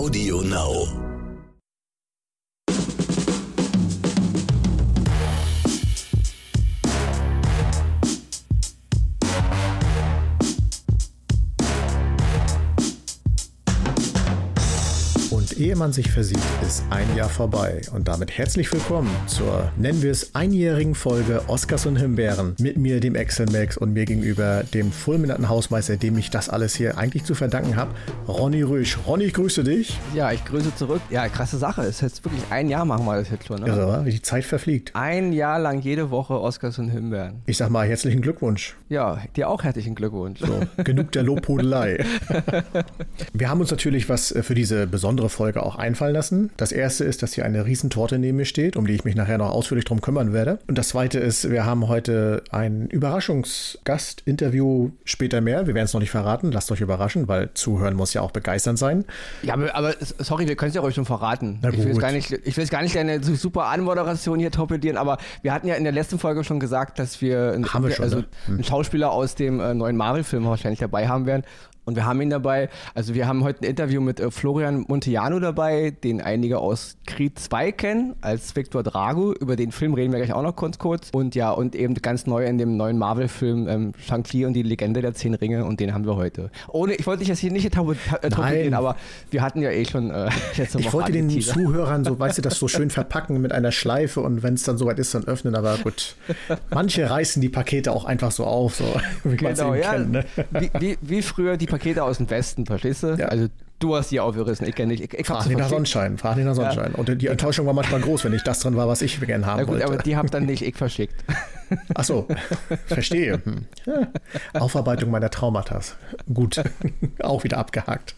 Audio Now. Ehe man sich versieht, ist ein Jahr vorbei. Und damit herzlich willkommen zur, nennen wir es, einjährigen Folge Oscars und Himbeeren. Mit mir, dem Excel Max und mir gegenüber dem fulminanten Hausmeister, dem ich das alles hier eigentlich zu verdanken habe, Ronny Rüsch. Ronny, ich grüße dich. Ja, ich grüße zurück. Ja, krasse Sache. Es ist jetzt wirklich ein Jahr machen wir das jetzt schon. Ne? Irre, wie die Zeit verfliegt. Ein Jahr lang jede Woche Oscars und Himbeeren. Ich sag mal herzlichen Glückwunsch. Ja, dir auch herzlichen Glückwunsch. So, genug der Lobhudelei. Wir haben uns natürlich was für diese besondere Folge auch einfallen lassen. Das erste ist, dass hier eine Riesentorte neben mir steht, um die ich mich nachher noch ausführlich drum kümmern werde. Und das zweite ist, wir haben heute ein Überraschungsgast, Interview später mehr. Wir werden es noch nicht verraten. Lasst euch überraschen, weil zuhören muss ja auch begeisternd sein. Ja, aber, sorry, wir können es ja euch schon verraten. Ich will, gar nicht, ich will jetzt gar nicht deine su- super Anmoderation hier torpedieren, aber wir hatten ja in der letzten Folge schon gesagt, dass wir, einen- Haben wir schon, also ne? einen Schauspieler aus dem äh, neuen Marvel-Film wahrscheinlich dabei haben werden. Und wir haben ihn dabei, also wir haben heute ein Interview mit äh, Florian Monteano dabei, den einige aus Creed 2 kennen, als Victor Drago. Über den Film reden wir gleich auch noch kurz kurz. Und ja, und eben ganz neu in dem neuen Marvel-Film ähm, Shang-Chi und die Legende der Zehn Ringe und den haben wir heute. Ohne, ich wollte dich jetzt hier nicht ta- äh, aber wir hatten ja eh schon äh, letzte Ich Woche wollte den angeteasert. Zuhörern so, weißt du, das so schön verpacken mit einer Schleife und wenn es dann soweit ist, dann öffnen. Aber gut, manche reißen die Pakete auch einfach so auf, so wie man es Genau, eben ja. kennt. Ne? Wie, wie, wie früher die Pakete aus dem Westen, verstehst du? Ja. Also du hast die aufgerissen, ich kenne nicht. Ich, ich Frag nicht nach. Sonnenschein, frag nicht nach Sonnenschein. Und die Enttäuschung war manchmal groß, wenn nicht das drin war, was ich gerne haben Na gut, wollte. aber die hab dann nicht ich verschickt. Ach so, verstehe. Hm. Ja. Aufarbeitung meiner Traumata. Gut, auch wieder abgehakt.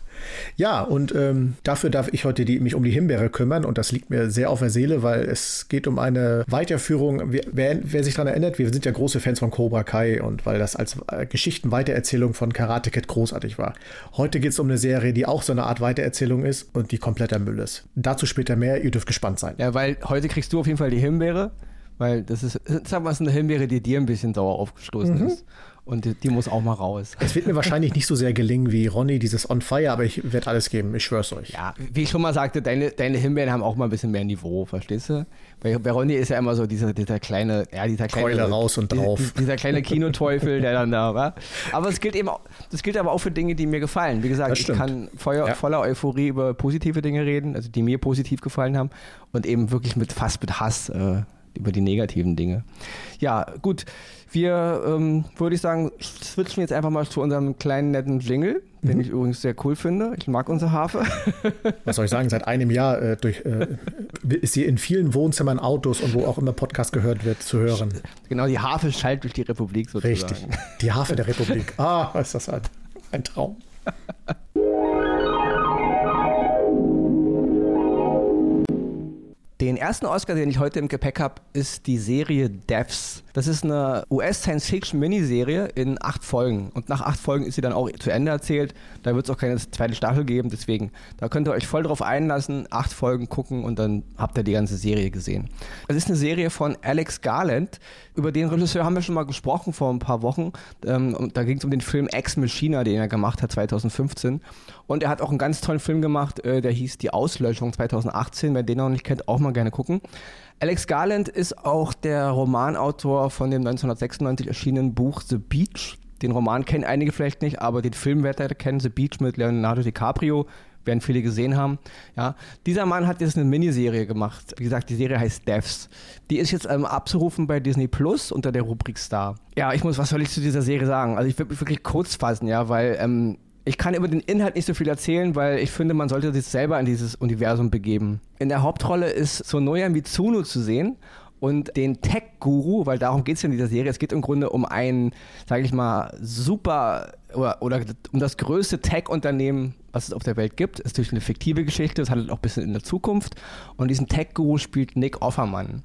Ja, und ähm, dafür darf ich heute die, mich um die Himbeere kümmern und das liegt mir sehr auf der Seele, weil es geht um eine Weiterführung. Wer, wer, sich daran erinnert, wir sind ja große Fans von Cobra Kai und weil das als äh, Geschichten-Weitererzählung von Karate Kid großartig war. Heute geht es um eine Serie, die auch so eine Art Weitererzählung ist und die kompletter Müll ist. Dazu später mehr, ihr dürft gespannt sein. Ja, weil heute kriegst du auf jeden Fall die Himbeere, weil das ist, sag mal, es ist eine Himbeere, die dir ein bisschen sauer aufgestoßen Mhm. ist. Und die, die muss auch mal raus. Es wird mir wahrscheinlich nicht so sehr gelingen wie Ronny, dieses On Fire, aber ich werde alles geben, ich schwör's euch. Ja, wie ich schon mal sagte, deine, deine Himbeeren haben auch mal ein bisschen mehr Niveau, verstehst du? Bei, bei Ronny ist ja immer so dieser, dieser kleine, ja, dieser kleine. Keule raus und dieser- drauf. Dieser kleine Kinoteufel, der dann da war. Aber es gilt eben auch, das gilt aber auch für Dinge, die mir gefallen. Wie gesagt, ich kann Feuer, Ja. voller Euphorie über positive Dinge reden, also die mir positiv gefallen haben und eben wirklich mit fast mit Hass äh, über die negativen Dinge. Ja, gut. Wir, ähm, würde ich sagen, switchen jetzt einfach mal zu unserem kleinen netten Jingle, den Mhm. ich übrigens sehr cool finde. Ich mag unsere Harfe. Was soll ich sagen, seit einem Jahr äh, durch, äh, ist sie in vielen Wohnzimmern, Autos und wo auch immer Podcast gehört wird, zu hören. Genau, die Harfe schallt durch die Republik sozusagen. Richtig. Die Harfe der Republik. Ah, ist das ein, ein Traum. Den ersten Oscar, den ich heute im Gepäck habe, ist die Serie Devs. Das ist eine US-Science-Fiction-Miniserie in acht Folgen. Und nach acht Folgen ist sie dann auch zu Ende erzählt. Da wird es auch keine zweite Staffel geben. Deswegen, da könnt ihr euch voll drauf einlassen, acht Folgen gucken und dann habt ihr die ganze Serie gesehen. Es ist eine Serie von Alex Garland. Über den Regisseur haben wir schon mal gesprochen vor ein paar Wochen. Ähm, da ging es um den Film Ex Machina, den er gemacht hat 2015. Und er hat auch einen ganz tollen Film gemacht, äh, der hieß Die Auslöschung 2018. Wer den noch nicht kennt, auch mal gerne gucken. Alex Garland ist auch der Romanautor von dem 1996 erschienenen Buch The Beach. Den Roman kennen einige vielleicht nicht, aber den Film werdet ihr kennen, The Beach mit Leonardo DiCaprio, werden viele gesehen haben. Ja, dieser Mann hat jetzt eine Miniserie gemacht. Wie gesagt, die Serie heißt Devs. Die ist jetzt ähm, abzurufen bei Disney Plus unter der Rubrik Star. Ja, ich muss, was soll ich zu dieser Serie sagen? Also ich würde mich wirklich kurz fassen, ja, weil ähm, ich kann über den Inhalt nicht so viel erzählen, weil ich finde, man sollte sich selber in dieses Universum begeben. In der Hauptrolle ist Sonoya Mitsuno zu sehen und den Tech-Guru, weil darum geht es ja in dieser Serie. Es geht im Grunde um einen, sage ich mal, super oder, oder um das größte Tech-Unternehmen, was es auf der Welt gibt. Ist natürlich eine fiktive Geschichte, es handelt auch ein bisschen in der Zukunft. Und diesen Tech-Guru spielt Nick Offermann.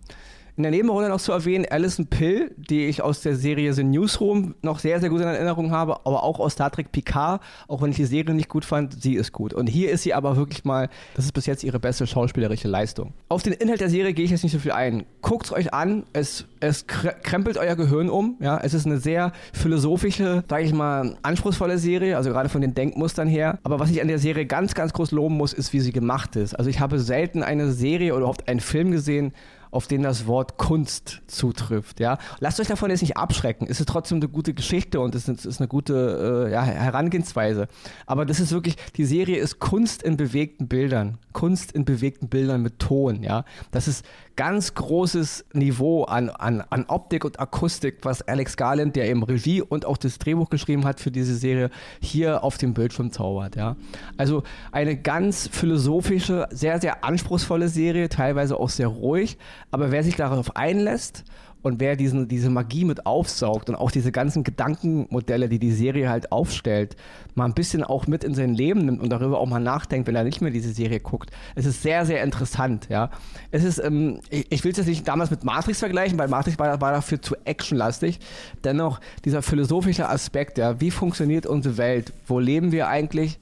In der Nebenrolle noch zu erwähnen, Alison Pill, die ich aus der Serie The Newsroom noch sehr, sehr gut in Erinnerung habe, aber auch aus Star Trek Picard, auch wenn ich die Serie nicht gut fand, sie ist gut. Und hier ist sie aber wirklich mal, das ist bis jetzt ihre beste schauspielerische Leistung. Auf den Inhalt der Serie gehe ich jetzt nicht so viel ein. Guckt es euch an, es, es krempelt euer Gehirn um, ja, es ist eine sehr philosophische, sage ich mal, anspruchsvolle Serie, also gerade von den Denkmustern her. Aber was ich an der Serie ganz, ganz groß loben muss, ist, wie sie gemacht ist. Also ich habe selten eine Serie oder überhaupt einen Film gesehen, auf den das Wort Kunst zutrifft. Ja? Lasst euch davon jetzt nicht abschrecken. Es ist trotzdem eine gute Geschichte und es ist eine gute äh, ja, Herangehensweise. Aber das ist wirklich, die Serie ist Kunst in bewegten Bildern. Kunst in bewegten Bildern mit Ton. Ja? Das ist ganz großes Niveau an, an, an Optik und Akustik, was Alex Garland, der eben Regie und auch das Drehbuch geschrieben hat für diese Serie, hier auf dem Bildschirm zaubert. Ja? Also eine ganz philosophische, sehr, sehr anspruchsvolle Serie, teilweise auch sehr ruhig, aber wer sich darauf einlässt und wer diesen, diese Magie mit aufsaugt und auch diese ganzen Gedankenmodelle, die die Serie halt aufstellt, mal ein bisschen auch mit in sein Leben nimmt und darüber auch mal nachdenkt, wenn er nicht mehr diese Serie guckt. Es ist sehr, sehr interessant, ja. Es ist, ähm, ich, ich will es jetzt nicht damals mit Matrix vergleichen, weil Matrix war, war dafür zu actionlastig. Dennoch dieser philosophische Aspekt, ja, wie funktioniert unsere Welt? Wo leben wir eigentlich?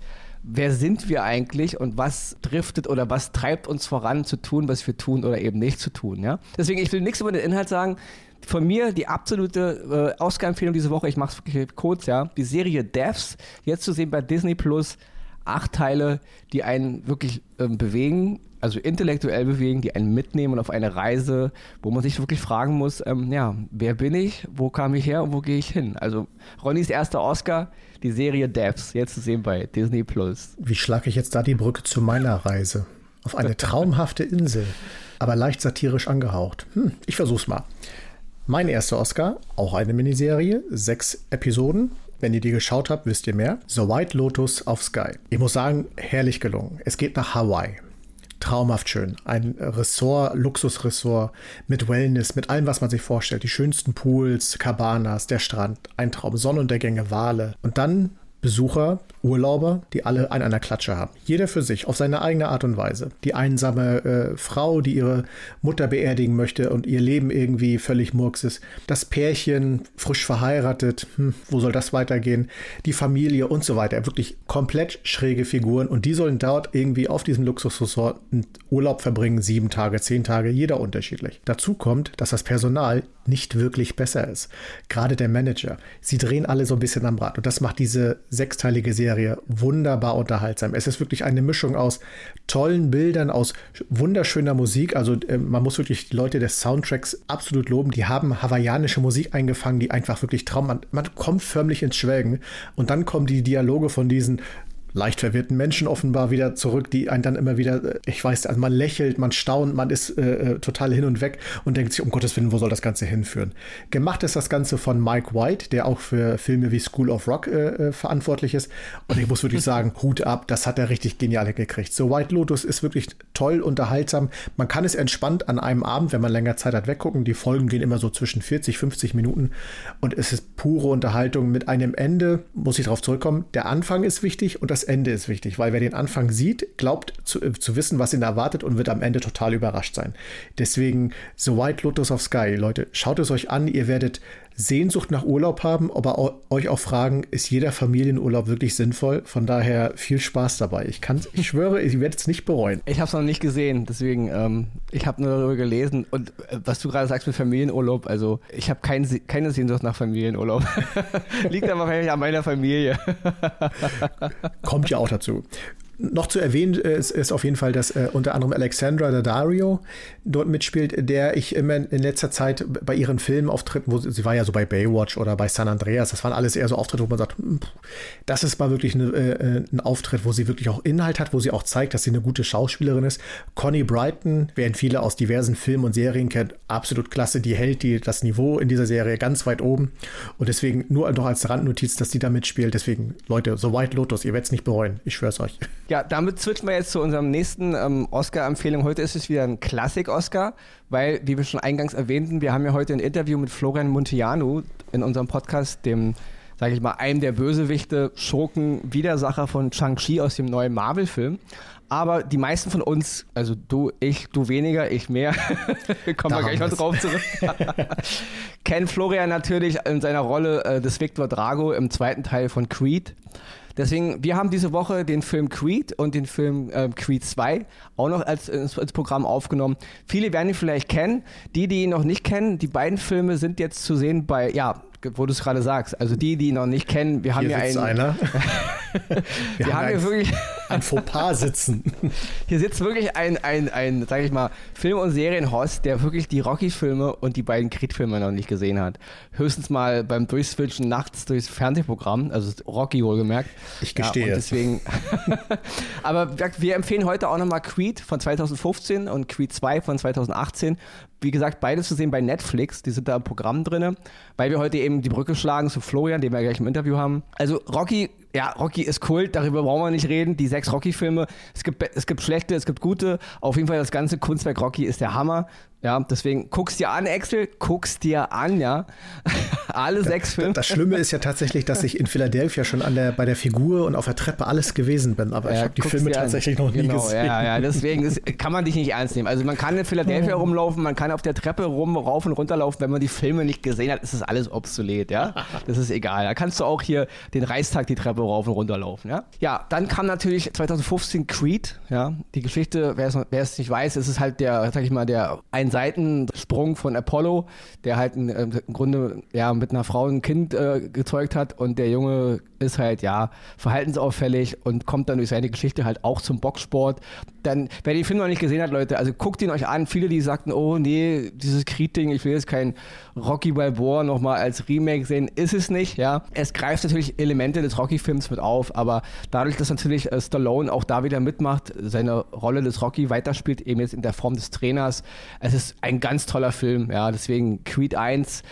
Wer sind wir eigentlich und was driftet oder was treibt uns voran zu tun, was wir tun oder eben nicht zu tun. Ja? Deswegen, ich will nichts über den Inhalt sagen. Von mir die absolute äh, Ausgangsempfehlung diese Woche, ich mache es wirklich kurz, ja, die Serie Devs, jetzt zu sehen bei Disney Plus, acht Teile, die einen wirklich ähm, bewegen, also intellektuell bewegen, die einen mitnehmen auf eine Reise, wo man sich wirklich fragen muss, ähm, ja, wer bin ich, wo kam ich her und wo gehe ich hin? Also Ronnys erster Oscar, die Serie Devs, jetzt zu sehen bei Disney Plus. Wie schlage ich jetzt da die Brücke zu meiner Reise? Auf eine traumhafte Insel, aber leicht satirisch angehaucht. Hm, ich versuch's mal. Mein erster Oscar, auch eine Miniserie, sechs Episoden. Wenn ihr die geschaut habt, wisst ihr mehr. The White Lotus auf Sky. Ich muss sagen, herrlich gelungen. Es geht nach Hawaii traumhaft schön. Ein Ressort, Luxusressort mit Wellness, mit allem, was man sich vorstellt. Die schönsten Pools, Cabanas, der Strand, ein Traum, Sonnenuntergänge, Wale. Und dann Besucher, Urlauber, die alle an einer Klatsche haben. Jeder für sich, auf seine eigene Art und Weise. Die einsame äh, Frau, die ihre Mutter beerdigen möchte und ihr Leben irgendwie völlig murks ist. Das Pärchen, frisch verheiratet, hm, wo soll das weitergehen? Die Familie und so weiter. Wirklich komplett schräge Figuren und die sollen dort irgendwie auf diesem Luxusresort einen Urlaub verbringen, sieben Tage, zehn Tage, jeder unterschiedlich. Dazu kommt, dass das Personal nicht wirklich besser ist. Gerade der Manager. Sie drehen alle so ein bisschen am Rad und das macht diese sechsteilige Serie wunderbar unterhaltsam. Es ist wirklich eine Mischung aus tollen Bildern, aus wunderschöner Musik. Also äh, man muss wirklich die Leute des Soundtracks absolut loben. Die haben hawaiianische Musik eingefangen, die einfach wirklich Traum. Man, man kommt förmlich ins Schwelgen. Und dann kommen die Dialoge von diesen leicht verwirrten Menschen offenbar wieder zurück, die einen dann immer wieder, äh, ich weiß, also man lächelt, man staunt, man ist äh, äh, total hin und weg und denkt sich, um Gottes Willen, wo soll das Ganze hinführen? Gemacht ist das Ganze von Mike White, der auch für Filme wie School of Rock äh, äh verantwortlich ist. Und ich muss wirklich sagen, Hut ab, das hat er richtig genial gekriegt. So White Lotus ist wirklich toll, unterhaltsam. Man kann es entspannt an einem Abend, wenn man länger Zeit hat, weggucken. Die Folgen gehen immer so zwischen 40, 50 Minuten und es ist pure Unterhaltung mit einem Ende, muss ich darauf zurückkommen. Der Anfang ist wichtig und das Ende ist wichtig, weil wer den Anfang sieht, glaubt zu, äh, zu wissen, was ihn erwartet und wird am Ende total überrascht sein. Deswegen The White Lotus of Sky, Leute, schaut es euch an, ihr werdet Sehnsucht nach Urlaub haben, aber euch auch fragen, ist jeder Familienurlaub wirklich sinnvoll? Von daher viel Spaß dabei. Ich kann, ich schwöre, ich werde es nicht bereuen. Ich habe es noch nicht gesehen, deswegen, ähm, ich habe nur darüber gelesen und äh, was du gerade sagst mit Familienurlaub, also ich habe kein, keine Sehnsucht nach Familienurlaub. Liegt aber wahrscheinlich an meiner Familie. Kommt ja auch dazu. Noch zu erwähnen ist, ist auf jeden Fall, dass äh, unter anderem Alexandra Daddario dort mitspielt, der ich immer in letzter Zeit bei ihren Filmauftritten, wo sie, sie, war ja so bei Baywatch oder bei San Andreas, das waren alles eher so Auftritte, wo man sagt, hm, das ist mal wirklich eine, äh, ein Auftritt, wo sie wirklich auch Inhalt hat, wo sie auch zeigt, dass sie eine gute Schauspielerin ist. Connie Brighton, werden viele aus diversen Filmen und Serien kennt, absolut klasse, die hält die, das Niveau in dieser Serie ganz weit oben und deswegen nur noch als Randnotiz, dass die da mitspielt. Deswegen, Leute, so White Lotus, ihr werdet es nicht bereuen, ich schwör's euch. Ja, damit switchen wir jetzt zu unserem nächsten ähm, Oscar-Empfehlung. Heute ist es wieder ein Klassik-Oscar, weil, wie wir schon eingangs erwähnten, wir haben ja heute ein Interview mit Florian Montiano in unserem Podcast, dem sage ich mal, einem der Bösewichte, Schurken, Widersacher von Shang-Chi aus dem neuen Marvel-Film. Aber die meisten von uns, also du, ich, du weniger, ich mehr, kommen wir gleich noch drauf zurück, kennen Florian natürlich in seiner Rolle äh, des Victor Drago im zweiten Teil von Creed. Deswegen, wir haben diese Woche den Film Creed und den Film äh, Creed 2 auch noch als, ins, ins, Programm aufgenommen. Viele werden ihn vielleicht kennen. Die, die ihn noch nicht kennen, die beiden Filme sind jetzt zu sehen bei, ja, wo du es gerade sagst. Also die, die ihn noch nicht kennen, wir haben hier ja einen. Einer. wir, wir, haben, haben hier wirklich ein Fauxpas sitzen. Hier sitzt wirklich ein, ein, ein sag ich mal, Film- und Serienhost, der wirklich die Rocky-Filme und die beiden Creed-Filme noch nicht gesehen hat. Höchstens mal beim Durchswitchen nachts durchs Fernsehprogramm, also Rocky wohlgemerkt. Ich gestehe. Ja, deswegen. Aber wir empfehlen heute auch nochmal Creed von 2015 und Creed 2 von 2018 wie gesagt, beides zu sehen bei Netflix. Die sind da im Programm drin, weil wir heute eben die Brücke schlagen zu Florian, den wir gleich im Interview haben. Also Rocky ja, Rocky ist Kult, darüber brauchen wir nicht reden. Die sechs Rocky-Filme, es gibt, es gibt schlechte, es gibt gute. Auf jeden Fall das ganze Kunstwerk Rocky ist der Hammer. Ja, deswegen guck's dir an, Axel, guck's dir an, ja. Alle da, sechs Filme. Das Schlimme ist ja tatsächlich, dass ich in Philadelphia schon an der, bei der Figur und auf der Treppe alles gewesen bin, aber ja, ich habe die Filme tatsächlich an. noch nie genau, gesehen. Ja, ja, deswegen ist, kann man dich nicht ernst nehmen. Also man kann in Philadelphia rumlaufen, man kann auf der Treppe rum, rauf und runter laufen. Wenn man die Filme nicht gesehen hat, ist das alles obsolet, ja. Das ist egal. Da kannst du auch hier den Reichstag die Treppe rauf und runter laufen, ja. Ja, dann kam natürlich 2015 Creed, ja. Die Geschichte, wer es, wer es nicht weiß, ist es halt der, sag ich mal, der Einseitensprung von Apollo, der halt in, im Grunde ja mit einer Frau ein Kind äh, gezeugt hat und der Junge ist halt ja verhaltensauffällig und kommt dann durch seine Geschichte halt auch zum Boxsport. Dann, wer den Film noch nicht gesehen hat, Leute, also guckt ihn euch an. Viele, die sagten, oh nee, dieses Creed-Ding, ich will jetzt kein Rocky Balboa nochmal als Remake sehen, ist es nicht, ja. Es greift natürlich Elemente des Rocky-Films mit auf, aber dadurch, dass natürlich äh, Stallone auch da wieder mitmacht, seine Rolle des Rocky weiterspielt, eben jetzt in der Form des Trainers, es ist ein ganz toller Film, ja. Deswegen Creed 1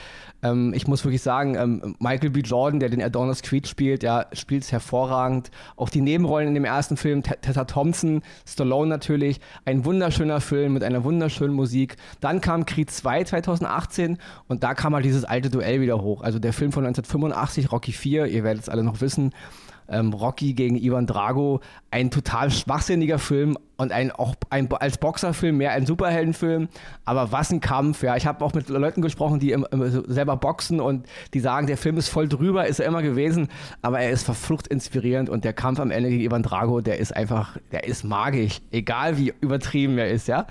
ähm, ich muss wirklich sagen, ähm, Michael B. Jordan, der den Adonis Creed spielt, ja, spielt es hervorragend. Auch die Nebenrollen in dem ersten Film, Tessa Thompson, Stallone natürlich, ein wunderschöner Film mit einer wunderschönen Musik. Dann kam Creed 2 2018 und da kam halt dieses alte Duell wieder hoch. Also der Film von 1985, Rocky 4, ihr werdet es alle noch wissen, ähm, Rocky gegen Ivan Drago, ein total schwachsinniger Film und ein auch ein, als Boxerfilm mehr ein Superheldenfilm. Aber was ein Kampf, ja. Ich habe auch mit Leuten gesprochen, die im, im, selber boxen und die sagen, der Film ist voll drüber, ist er immer gewesen, aber er ist verflucht inspirierend und der Kampf am Ende gegen Ivan Drago, der ist einfach, der ist magisch, egal wie übertrieben er ist, ja.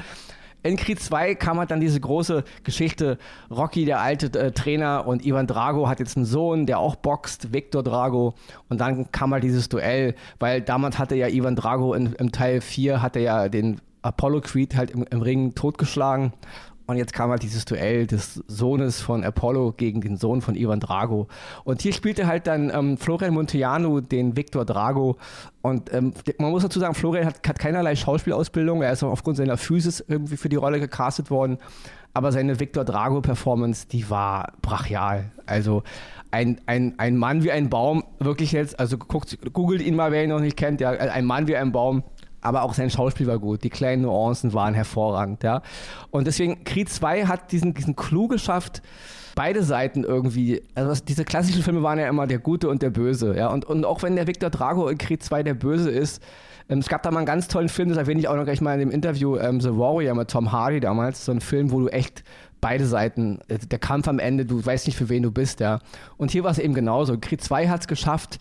In Creed 2 kam halt dann diese große Geschichte, Rocky, der alte äh, Trainer und Ivan Drago hat jetzt einen Sohn, der auch boxt, Victor Drago. Und dann kam halt dieses Duell, weil damals hatte ja Ivan Drago in, im Teil 4 hatte ja den Apollo Creed halt im, im Ring totgeschlagen und jetzt kam halt dieses Duell des Sohnes von Apollo gegen den Sohn von Ivan Drago. Und hier spielte halt dann ähm, Florian Monteanu den Victor Drago. Und ähm, man muss dazu sagen, Florian hat, hat keinerlei Schauspielausbildung. Er ist aufgrund seiner Physis irgendwie für die Rolle gecastet worden. Aber seine Victor Drago-Performance, die war brachial. Also ein, ein, ein Mann wie ein Baum, wirklich jetzt, also guckt, googelt ihn mal, wer ihn noch nicht kennt, ja, ein Mann wie ein Baum, aber auch sein Schauspiel war gut. Die kleinen Nuancen waren hervorragend, ja. Und deswegen, Creed 2 hat diesen, diesen Clou geschafft, beide Seiten irgendwie, also diese klassischen Filme waren ja immer der Gute und der Böse, ja. Und, und auch wenn der Victor Drago in Creed 2 der Böse ist, ähm, es gab da mal einen ganz tollen Film, das erwähne ich auch noch gleich mal in dem Interview, ähm, The Warrior mit Tom Hardy damals, so ein Film, wo du echt beide Seiten, äh, der Kampf am Ende, du weißt nicht, für wen du bist, ja. Und hier war es eben genauso. Creed 2 hat es geschafft,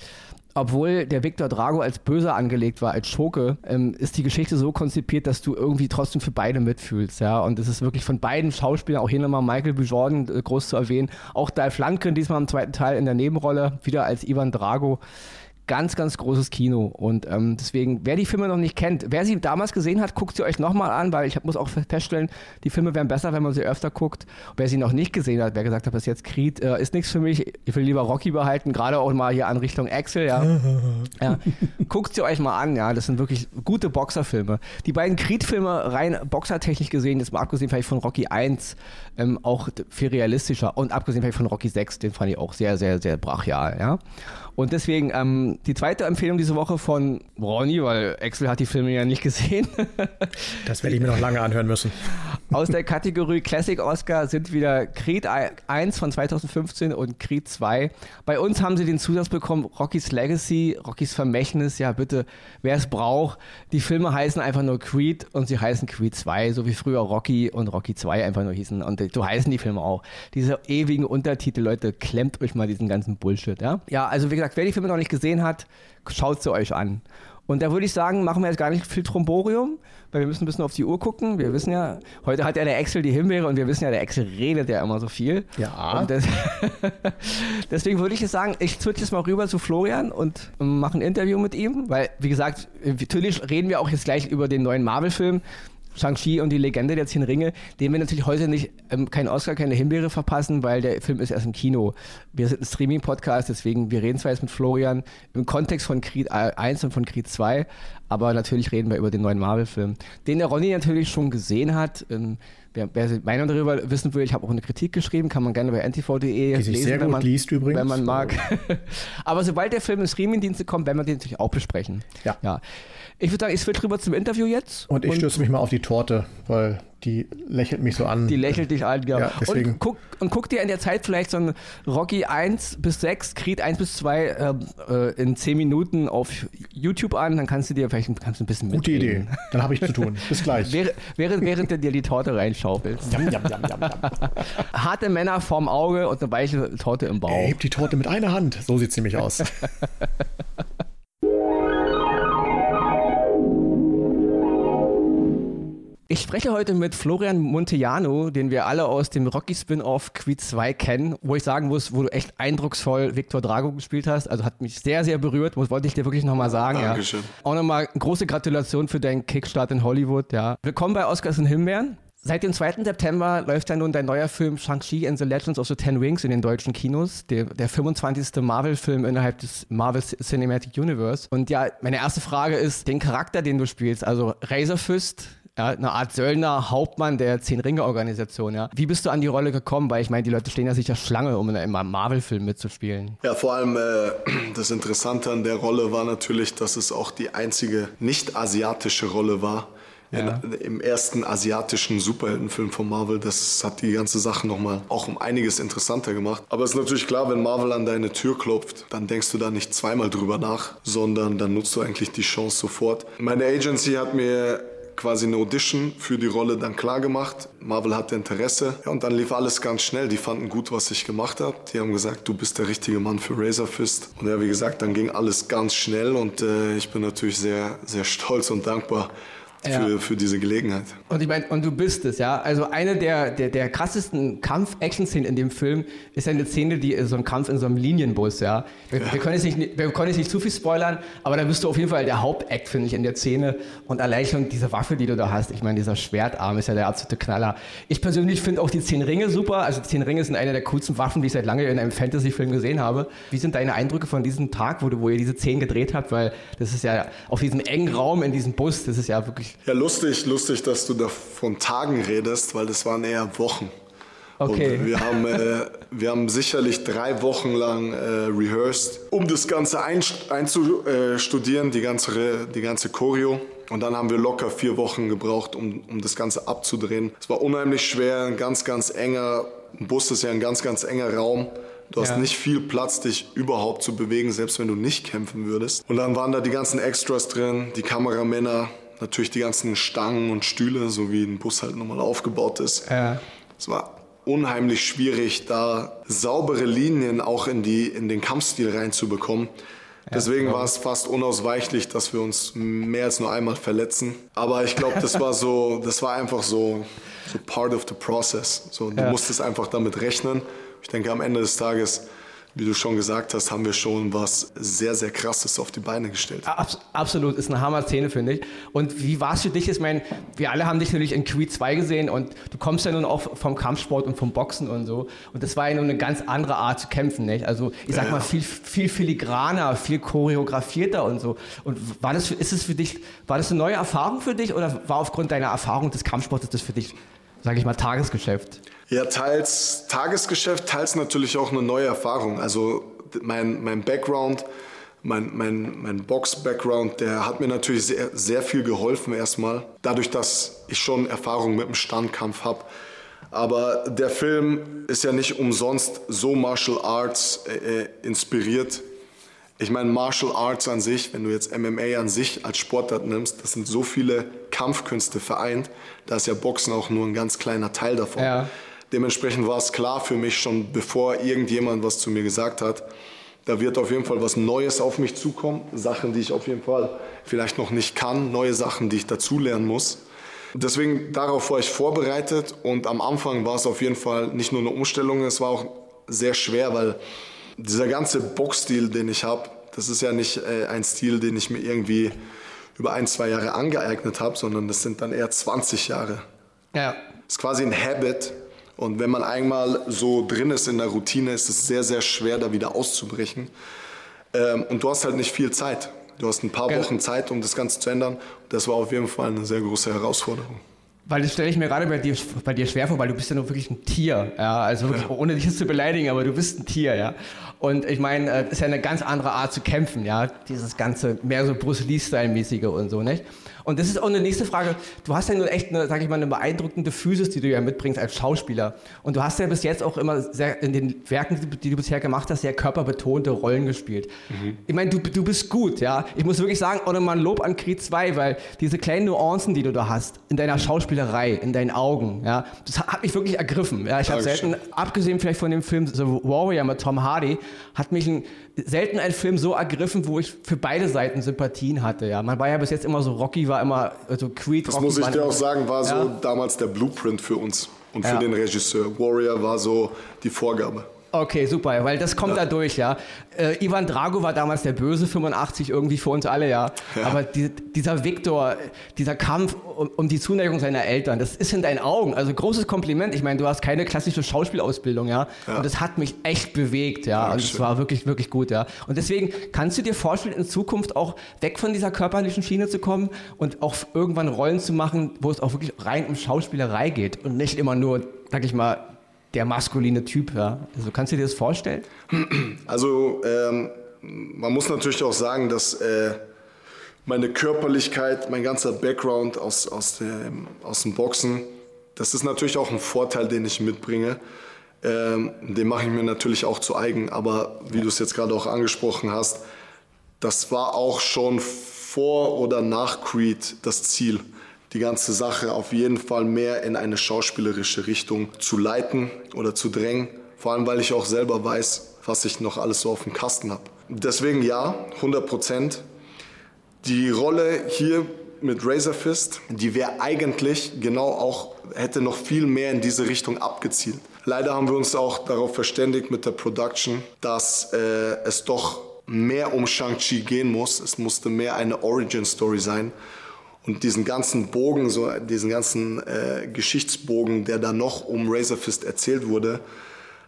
obwohl der Victor Drago als Böser angelegt war, als Schurke, ähm, ist die Geschichte so konzipiert, dass du irgendwie trotzdem für beide mitfühlst, ja. Und es ist wirklich von beiden Schauspielern, auch hier nochmal Michael B. Jordan äh, groß zu erwähnen, auch Dolph Lundgren diesmal im zweiten Teil in der Nebenrolle, wieder als Ivan Drago ganz, ganz großes Kino. Und ähm, deswegen, wer die Filme noch nicht kennt, wer sie damals gesehen hat, guckt sie euch nochmal an, weil ich muss auch feststellen, die Filme wären besser, wenn man sie öfter guckt. wer sie noch nicht gesehen hat, wer gesagt hat, bis jetzt Creed äh, ist nichts für mich, ich will lieber Rocky behalten, gerade auch mal hier an Richtung Axel, ja. ja. Guckt sie euch mal an, ja. Das sind wirklich gute Boxerfilme. Die beiden Creed-Filme rein boxertechnisch gesehen, jetzt mal abgesehen vielleicht von Rocky 1, ähm, auch viel realistischer und abgesehen vielleicht von Rocky 6, den fand ich auch sehr, sehr, sehr brachial, ja. Und deswegen, ähm, die zweite Empfehlung diese Woche von Ronny, weil Axel hat die Filme ja nicht gesehen. das werde ich mir noch lange anhören müssen. Aus der Kategorie Classic Oscar sind wieder Creed 1 von 2015 und Creed 2. Bei uns haben sie den Zusatz bekommen, Rocky's Legacy, Rocky's Vermächtnis. Ja, bitte, wer es braucht. Die Filme heißen einfach nur Creed und sie heißen Creed 2, so wie früher Rocky und Rocky 2 einfach nur hießen. Und so heißen die Filme auch. Diese ewigen Untertitel, Leute, klemmt euch mal diesen ganzen Bullshit. Ja, ja also wie gesagt, wer die Filme noch nicht gesehen hat, schaut sie euch an. Und da würde ich sagen, machen wir jetzt gar nicht viel Tromborium, weil wir müssen ein bisschen auf die Uhr gucken. Wir wissen ja, heute hat ja der Excel die Himbeere und wir wissen ja, der Excel redet ja immer so viel. Ja. Das, deswegen würde ich jetzt sagen, ich switch jetzt mal rüber zu Florian und mache ein Interview mit ihm, weil, wie gesagt, natürlich reden wir auch jetzt gleich über den neuen Marvel-Film. Shang-Chi und die Legende der Zehn Ringe, dem wir natürlich heute nicht ähm, keinen Oscar, keine Himbeere verpassen, weil der Film ist erst im Kino. Wir sind ein Streaming-Podcast, deswegen, wir reden zwar jetzt mit Florian im Kontext von Creed 1 und von Creed 2, aber natürlich reden wir über den neuen Marvel-Film, den der Ronny natürlich schon gesehen hat. Ähm, wer, wer Meinung darüber wissen will, ich habe auch eine Kritik geschrieben, kann man gerne bei ntv.de lesen, sehr gut man, liest übrigens. wenn man mag. aber sobald der Film in Streaming-Dienste kommt, werden wir den natürlich auch besprechen. Ja. ja. Ich würde sagen, ich switch rüber zum Interview jetzt. Und ich stürze mich mal auf die Torte, weil die lächelt mich so an. Die lächelt dich an, ja. ja deswegen. Und, guck, und guck dir in der Zeit vielleicht so ein Rocky 1 bis 6, Creed 1 bis 2 äh, äh, in 10 Minuten auf YouTube an, dann kannst du dir vielleicht kannst du ein bisschen Gute Idee, dann habe ich zu tun. Bis gleich. während, während du dir die Torte reinschaufelst. Jam, jam, jam, jam, jam. Harte Männer vorm Auge und eine weiche Torte im Bauch. Er hebt die Torte mit einer Hand, so sieht es nämlich aus. Ich spreche heute mit Florian Montellano, den wir alle aus dem Rocky Spin-off Creed 2 kennen, wo ich sagen muss, wo du echt eindrucksvoll Victor Drago gespielt hast. Also hat mich sehr, sehr berührt, das wollte ich dir wirklich nochmal sagen. Dankeschön. Ja. Auch nochmal große Gratulation für deinen Kickstart in Hollywood. Ja. Willkommen bei Oscars in Himbeeren. Seit dem 2. September läuft ja nun dein neuer Film Shang-Chi and the Legends of the Ten Rings in den deutschen Kinos, der, der 25. Marvel-Film innerhalb des Marvel Cinematic Universe. Und ja, meine erste Frage ist, den Charakter, den du spielst, also Razor Fist, ja, eine Art Söldner, Hauptmann der Zehn-Ringe-Organisation. Ja. Wie bist du an die Rolle gekommen? Weil ich meine, die Leute stehen ja sicher Schlange, um in einem Marvel-Film mitzuspielen. Ja, vor allem äh, das Interessante an der Rolle war natürlich, dass es auch die einzige nicht-asiatische Rolle war. Ja. In, Im ersten asiatischen Superheldenfilm von Marvel. Das hat die ganze Sache nochmal auch um einiges interessanter gemacht. Aber es ist natürlich klar, wenn Marvel an deine Tür klopft, dann denkst du da nicht zweimal drüber nach, sondern dann nutzt du eigentlich die Chance sofort. Meine Agency hat mir quasi eine Audition für die Rolle dann klar gemacht. Marvel hatte Interesse ja, und dann lief alles ganz schnell. Die fanden gut, was ich gemacht habe. Die haben gesagt, du bist der richtige Mann für Razor Fist. Und ja, wie gesagt, dann ging alles ganz schnell und äh, ich bin natürlich sehr, sehr stolz und dankbar, ja. für, für diese Gelegenheit. Und ich meine, und du bist es, ja. Also eine der, der, der krassesten Kampf-Action-Szenen in dem Film ist eine Szene, die so ein Kampf in so einem Linienbus, ja. Wir, ja. wir, können jetzt nicht, wir können jetzt nicht zu viel spoilern, aber da bist du auf jeden Fall der Hauptakt, finde ich, in der Szene. Und allein schon diese Waffe, die du da hast, ich meine, dieser Schwertarm ist ja der absolute Knaller. Ich persönlich finde auch die Zehn Ringe super. Also die Zehn Ringe sind eine der coolsten Waffen, die ich seit lange in einem Fantasy-Film gesehen habe. Wie sind deine Eindrücke von diesem Tag, wo, du, wo ihr diese Zehn gedreht habt? Weil das ist ja auf diesem engen Raum in diesem Bus, das ist ja wirklich ja, lustig, lustig, dass du da von Tagen redest, weil das waren eher Wochen. Okay. Und wir haben, äh, wir haben sicherlich drei Wochen lang äh, rehearsed, um das Ganze einzustudieren, die ganze, die ganze Choreo. Und dann haben wir locker vier Wochen gebraucht, um, um das Ganze abzudrehen. Es war unheimlich schwer, ein ganz, ganz enger, ein Bus ist ja ein ganz, ganz enger Raum. Du hast ja. nicht viel Platz, dich überhaupt zu bewegen, selbst wenn du nicht kämpfen würdest. Und dann waren da die ganzen Extras drin, die Kameramänner, natürlich die ganzen Stangen und Stühle, so wie ein Bus halt nochmal aufgebaut ist. Ja. Es war unheimlich schwierig, da saubere Linien auch in, die, in den Kampfstil reinzubekommen. Ja, Deswegen war es fast unausweichlich, dass wir uns mehr als nur einmal verletzen. Aber ich glaube, das war so, das war einfach so, so part of the process. So, du ja. musstest einfach damit rechnen. Ich denke, am Ende des Tages wie du schon gesagt hast, haben wir schon was sehr, sehr Krasses auf die Beine gestellt. Abs absolut, ist eine Hammer-Szene, finde ich. Und wie war es für dich? Ich meine, wir alle haben dich natürlich in Creed 2 gesehen und du kommst ja nun auch vom Kampfsport und vom Boxen und so. Und das war ja nun eine ganz andere Art zu kämpfen, nicht? Also, ich sag ja, mal, viel, viel filigraner, viel choreografierter und so. Und war das, ist es für dich, war das eine neue Erfahrung für dich oder war aufgrund deiner Erfahrung des Kampfsports das für dich, sage ich mal, Tagesgeschäft? Ja, teils Tagesgeschäft, teils natürlich auch eine neue Erfahrung. Also mein, mein Background mein, mein, mein Box-Background, der hat mir natürlich sehr, sehr viel geholfen erstmal. Dadurch, dass ich schon Erfahrung mit dem Standkampf habe. Aber der Film ist ja nicht umsonst so Martial Arts äh, äh inspiriert. Ich meine, Martial Arts an sich, wenn du jetzt MMA an sich als Sportart nimmst, das sind so viele Kampfkünste vereint. Da ist ja Boxen auch nur ein ganz kleiner Teil davon. Ja. Dementsprechend war es klar für mich schon, bevor irgendjemand was zu mir gesagt hat, da wird auf jeden Fall was Neues auf mich zukommen. Sachen, die ich auf jeden Fall vielleicht noch nicht kann, neue Sachen, die ich dazulernen muss. Deswegen darauf war ich vorbereitet und am Anfang war es auf jeden Fall nicht nur eine Umstellung, es war auch sehr schwer, weil dieser ganze Boxstil, den ich habe, das ist ja nicht äh, ein Stil, den ich mir irgendwie über ein, zwei Jahre angeeignet habe, sondern das sind dann eher 20 Jahre. Ja. Das ist quasi ein Habit, und wenn man einmal so drin ist in der Routine, ist es sehr, sehr schwer, da wieder auszubrechen. Ähm, und du hast halt nicht viel Zeit. Du hast ein paar Wochen Zeit, um das Ganze zu ändern. Das war auf jeden Fall eine sehr große Herausforderung. Weil das stelle ich mir gerade bei dir, bei dir schwer vor, weil du bist ja nur wirklich ein Tier. Ja? Also wirklich, ja. ohne dich jetzt zu beleidigen, aber du bist ein Tier, ja. Und ich meine, es äh, ist ja eine ganz andere Art zu kämpfen, ja. Dieses ganze, mehr so Bruce Lee-Style-mäßige und so, nicht? Und das ist auch eine nächste Frage. Du hast ja nur echt eine, sag ich mal, eine beeindruckende Physis, die du ja mitbringst als Schauspieler. Und du hast ja bis jetzt auch immer sehr, in den Werken, die du bisher gemacht hast, sehr körperbetonte Rollen gespielt. Mhm. Ich meine, du, du bist gut, ja. Ich muss wirklich sagen, oder mal ein Lob an Creed 2, weil diese kleinen Nuancen, die du da hast, in deiner Schauspielerei, in deinen Augen, ja, das hat mich wirklich ergriffen. Ja, ich habe selten, abgesehen vielleicht von dem Film The Warrior mit Tom Hardy, hat mich ein selten ein Film so ergriffen, wo ich für beide Seiten Sympathien hatte. Ja, man war ja bis jetzt immer so Rocky, war immer also Creed. Das Rocky muss ich dir auch sagen, war so ja. damals der Blueprint für uns und für ja. den Regisseur. Warrior war so die Vorgabe. Okay, super, weil das kommt ja. da durch, ja. Äh, Ivan Drago war damals der Böse 85 irgendwie für uns alle, ja. ja. Aber die, dieser Viktor, dieser Kampf um, um, die Zuneigung seiner Eltern, das ist in deinen Augen. Also großes Kompliment. Ich meine, du hast keine klassische Schauspielausbildung, ja. ja. Und das hat mich echt bewegt, ja. Und es war wirklich, wirklich gut, ja. Und deswegen kannst du dir vorstellen, in Zukunft auch weg von dieser körperlichen Schiene zu kommen und auch irgendwann Rollen zu machen, wo es auch wirklich rein um Schauspielerei geht und nicht immer nur, sag ich mal, der maskuline Typ. Ja? Also kannst du dir das vorstellen? Also ähm, man muss natürlich auch sagen, dass äh, meine Körperlichkeit, mein ganzer Background aus, aus, dem, aus dem Boxen, das ist natürlich auch ein Vorteil, den ich mitbringe. Ähm, den mache ich mir natürlich auch zu eigen. Aber wie du es jetzt gerade auch angesprochen hast, das war auch schon vor oder nach Creed das Ziel die ganze Sache auf jeden Fall mehr in eine schauspielerische Richtung zu leiten oder zu drängen. Vor allem, weil ich auch selber weiß, was ich noch alles so auf dem Kasten habe. Deswegen ja, 100 Prozent. Die Rolle hier mit Razor Fist, die wäre eigentlich genau auch, hätte noch viel mehr in diese Richtung abgezielt. Leider haben wir uns auch darauf verständigt mit der Production, dass äh, es doch mehr um Shang-Chi gehen muss. Es musste mehr eine Origin-Story sein. Und diesen ganzen Bogen, so diesen ganzen äh, Geschichtsbogen, der da noch um Razor Fist erzählt wurde,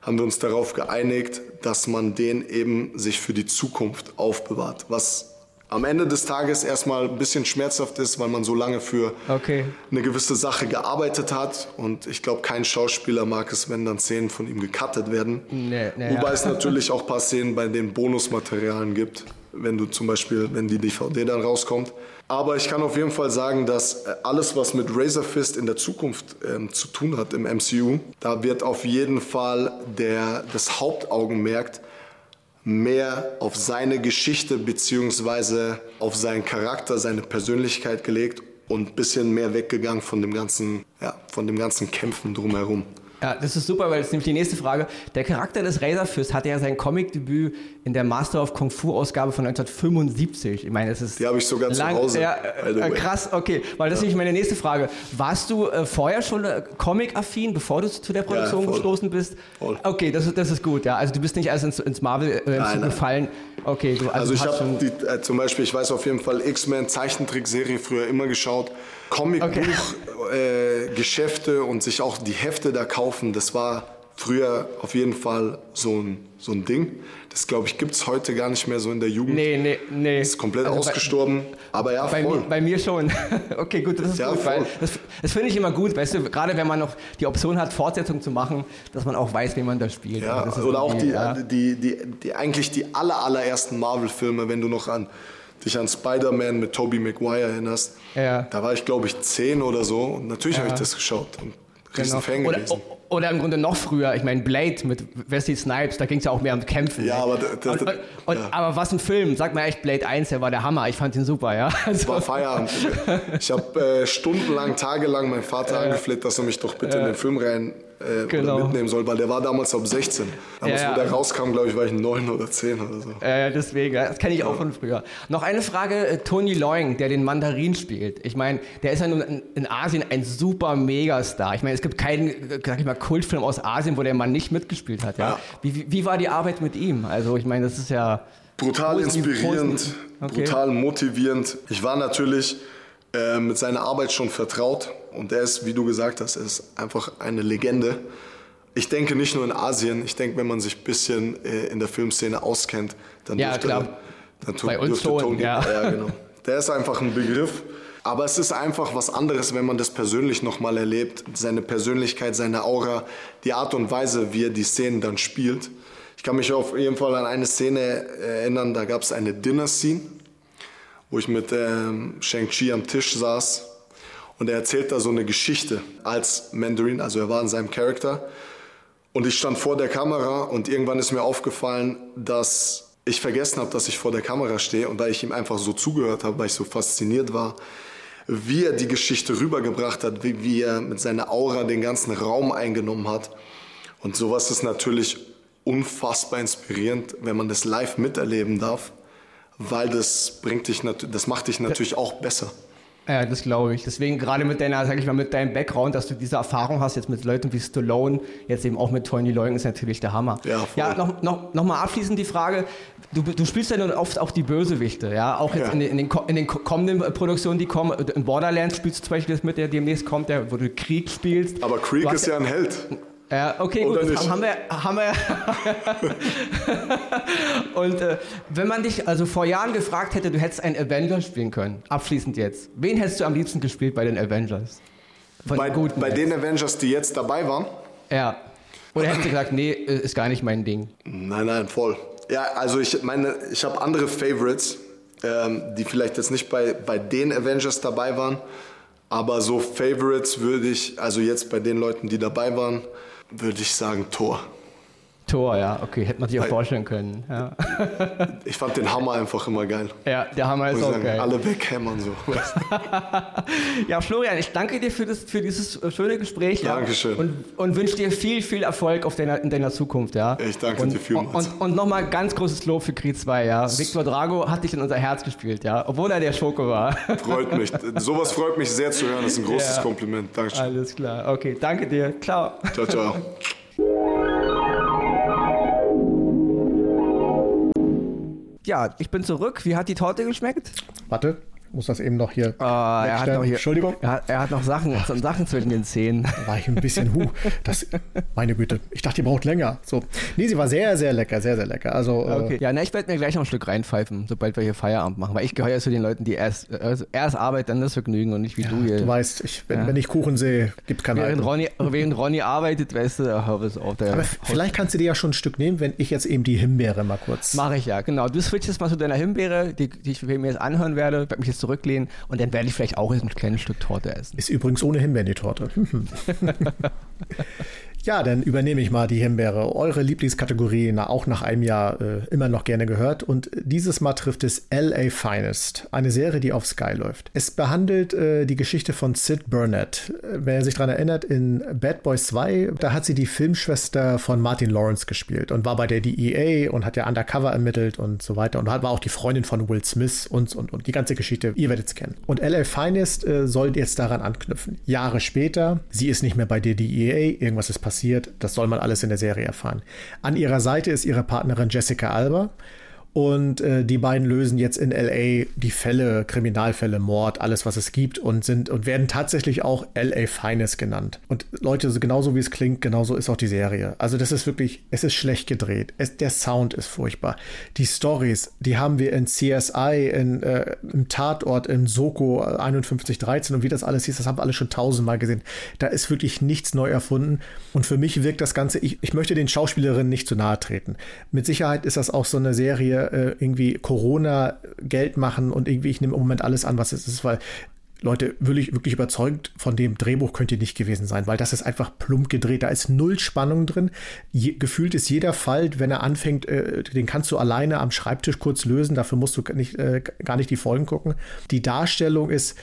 haben wir uns darauf geeinigt, dass man den eben sich für die Zukunft aufbewahrt. Was am Ende des Tages erstmal ein bisschen schmerzhaft ist, weil man so lange für okay. eine gewisse Sache gearbeitet hat. Und ich glaube, kein Schauspieler mag es, wenn dann Szenen von ihm gecuttet werden. Nee, nee, Wobei ja. es natürlich auch ein paar Szenen bei den Bonusmaterialien gibt, wenn du zum Beispiel, wenn die DVD dann rauskommt. Aber ich kann auf jeden Fall sagen, dass äh, alles, was mit Razor Fist in der Zukunft ähm, zu tun hat im MCU, da wird auf jeden Fall der, das Hauptaugenmerk mehr auf seine Geschichte bzw. auf seinen Charakter, seine Persönlichkeit gelegt und ein bisschen mehr weggegangen von dem ganzen, ja, von dem ganzen Kämpfen drumherum. Ja, das ist super, weil ist nämlich die nächste Frage. Der Charakter des Razorfist hatte ja sein Comicdebüt in der Master of Kung Fu Ausgabe von 1975. Ich meine, das ist Die habe ich sogar lang, zu Hause. Ja, äh, krass, okay, weil das ja. ist nämlich meine nächste Frage. Warst du äh, vorher schon äh, Comic-affin, bevor du zu der Produktion ja, gestoßen bist? Voll. Okay, das, das ist gut, ja. Also du bist nicht erst ins, ins Marvel äh, gefallen. Okay, du, also, also ich habe äh, zum Beispiel, ich weiß auf jeden Fall X-Men Zeichentrickserie früher immer geschaut. Comicbuch, okay. äh, und sich auch die Hefte da kaufen, das war früher auf jeden Fall so ein, so ein Ding. Das, glaube ich, gibt es heute gar nicht mehr so in der Jugend. Nee, nee, nee. Ist komplett also ausgestorben. Bei, aber ja, bei voll. Mir, bei mir schon. okay, gut, das ist ja, gut, voll. weil das, das finde ich immer gut, weißt du, gerade wenn man noch die Option hat, Fortsetzung zu machen, dass man auch weiß, wie man das spielt. Ja, das oder auch die, ja. die, die, die, eigentlich die aller, allerersten Marvel-Filme, wenn du noch an dich an Spider-Man mit Tobey Maguire erinnerst. Ja. Da war ich, glaube ich, zehn oder so. Und natürlich ja. habe ich das geschaut. Und genau. Fan oder, gewesen. Oder im Grunde noch früher, ich meine Blade mit Wesley Snipes, da ging es ja auch mehr um Kämpfen. Ja, aber, das, und, und, ja. aber was ein Film, sag mal echt, Blade 1, der war der Hammer, ich fand ihn super, ja. Also. War Feierabend. Ich habe äh, stundenlang, tagelang meinen Vater äh, angefleht, dass er mich doch bitte in den Film rein äh, genau. mitnehmen soll, weil der war damals ab 16. Damals, ja, wo der rauskam, glaube ich, war ich 9 oder 10 oder so. Äh, deswegen, das kenne ich auch von früher. Noch eine Frage, äh, Tony Loing, der den Mandarin spielt. Ich meine, der ist ja nun in, Asien ein super Megastar. Ich meine, es gibt keinen, äh, sag ich mal, Kultfilm aus Asien, wo der Mann nicht mitgespielt hat. Ja? wie, wie war die Arbeit mit ihm? Also ich meine, das ist ja... Brutal inspirierend, okay. brutal motivierend. Ich war natürlich äh, mit seiner Arbeit schon vertraut. Und er ist, wie du gesagt hast, er ist einfach eine Legende. Ich denke nicht nur in Asien, ich denke, wenn man sich ein bisschen äh, in der Filmszene auskennt, dann ja, dürfte, klar. dann Bei uns dürfte Tony, ja. ja, genau. Der ist einfach ein Begriff. Aber es ist einfach was anderes, wenn man das persönlich nochmal erlebt. Seine Persönlichkeit, seine Aura, die Art und Weise, wie er die Szenen dann spielt. Ich kann mich auf jeden Fall an eine Szene erinnern, da gab es eine Dinner-Scene wo ich mit ähm, Shang-Chi am Tisch saß und er erzählt da so eine Geschichte als Mandarin, also er war in seinem Charakter. Und ich stand vor der Kamera und irgendwann ist mir aufgefallen, dass ich vergessen habe, dass ich vor der Kamera stehe und weil ich ihm einfach so zugehört habe, weil ich so fasziniert war, wie er die Geschichte rübergebracht hat, wie, wie er mit seiner Aura den ganzen Raum eingenommen hat. Und sowas ist natürlich unfassbar inspirierend, wenn man das live miterleben darf weil das bringt dich, das macht dich natürlich auch besser. Ja, das glaube ich. Deswegen gerade mit deiner, sag ich mal, mit deinem Background, dass du diese Erfahrung hast jetzt mit Leuten wie Stallone, jetzt eben auch mit Tony Leung, ist natürlich der Hammer. Ja, voll. ja noch, noch, noch mal abschließend die Frage, du, du spielst ja nun oft auch die Bösewichte, ja, auch jetzt ja. In, den, in, den, in den kommenden Produktionen, die kommen, in Borderlands spielst du zum Beispiel das mit, der demnächst kommt, der, wo du Krieg spielst. Aber Krieg ist ja ein Held. Ja, okay, Oder gut, nicht? haben wir, haben wir. und äh, wenn man dich also vor Jahren gefragt hätte, du hättest einen Avengers spielen können, abschließend jetzt, wen hättest du am liebsten gespielt bei den Avengers? Von bei, den bei den Avengers, die jetzt dabei waren? Ja. Oder hättest du gesagt, nee, äh, ist gar nicht mein Ding? Nein, nein, voll. Ja, also ich meine, ich habe andere Favorites, ähm, die vielleicht jetzt nicht bei, bei den Avengers dabei waren, aber so Favorites würde ich, also jetzt bei den Leuten, die dabei waren, würde ich sagen Tor. Tor, ja, okay, hätte man sich auch vorstellen können. Ja. Ich fand den Hammer einfach immer geil. Ja, der Hammer ist auch sagen, geil. Alle weghämmern so. ja, Florian, ich danke dir für, das, für dieses schöne Gespräch. Dankeschön. Ja, und, und wünsche dir viel, viel Erfolg auf deiner, in deiner Zukunft. Ja. Ich danke und, dir vielmals. Und, und nochmal ganz großes Lob für Creed 2. Ja. Victor Drago hat dich in unser Herz gespielt, ja, obwohl er der Schoko war. Freut mich. Sowas freut mich sehr zu hören. Das ist ein großes ja. Kompliment. Dankeschön. Alles klar. Okay, danke dir. Ciao. Ciao, ciao. Ja, ich bin zurück. Wie hat die Torte geschmeckt? Warte muss das eben noch hier. Ah, er hat noch hier Entschuldigung. Er hat, er hat noch Sachen, Ach, Sachen zwischen den Zähnen. Da war ich ein bisschen, huh, das, meine Güte. Ich dachte, ihr braucht länger. So. Nee, sie war sehr, sehr lecker, sehr, sehr lecker. Also, äh, okay. Äh, ja, na, ich werde mir gleich noch ein Stück reinpfeifen, sobald wir hier Feierabend machen. Weil ich gehöre ja zu den Leuten, die erst, also erst Arbeit, dann das Vergnügen und nicht wie ja, du hier. Du weißt, ich, wenn, ja. wenn ich Kuchen sehe, gibt es keine während Ronny, während Ronny arbeitet, weißt du, hör es auf. Der Aber vielleicht kannst du dir ja schon ein Stück nehmen, wenn ich jetzt eben die Himbeere mal kurz. Mache ich ja, genau. Du switchst mal zu deiner Himbeere, die, die ich mir jetzt anhören werde, werde mich jetzt zurücklehnen und dann werde ich vielleicht auch ein kleines Stück Torte essen. Ist übrigens ohne Himbeeren die Torte. Ja, dann übernehme ich mal die Himbeere. Eure Lieblingskategorie, na, auch nach einem Jahr äh, immer noch gerne gehört. Und dieses Mal trifft es LA Finest, eine Serie, die auf Sky läuft. Es behandelt äh, die Geschichte von Sid Burnett. Wer sich daran erinnert, in Bad Boys 2, da hat sie die Filmschwester von Martin Lawrence gespielt und war bei der DEA und hat ja Undercover ermittelt und so weiter. Und war auch die Freundin von Will Smith und, und, und die ganze Geschichte, ihr werdet es kennen. Und LA Finest äh, soll jetzt daran anknüpfen. Jahre später, sie ist nicht mehr bei der DEA, irgendwas ist passiert passiert, das soll man alles in der Serie erfahren. An ihrer Seite ist ihre Partnerin Jessica Alba Und äh, die beiden lösen jetzt in LA die Fälle, Kriminalfälle, Mord, alles, was es gibt und sind und werden tatsächlich auch LA Finest genannt. Und Leute, genauso wie es klingt, genauso ist auch die Serie. Also das ist wirklich, es ist schlecht gedreht. Es, der Sound ist furchtbar. Die Stories, die haben wir in CSI, in, äh, im Tatort, in Soko 5113 und wie das alles hieß, das haben wir alle schon tausendmal gesehen. Da ist wirklich nichts neu erfunden. Und für mich wirkt das Ganze, ich, ich möchte den Schauspielerinnen nicht zu nahe treten. Mit Sicherheit ist das auch so eine Serie, äh, irgendwie Corona Geld machen und irgendwie, ich nehme im Moment alles an, was es ist, weil Leute, wirklich, wirklich überzeugt von dem Drehbuch könnt ihr nicht gewesen sein, weil das ist einfach plump gedreht. Da ist null Spannung drin. Je, gefühlt ist jeder Fall, wenn er anfängt, äh, den kannst du alleine am Schreibtisch kurz lösen. Dafür musst du nicht, äh, gar nicht die Folgen gucken. Die Darstellung ist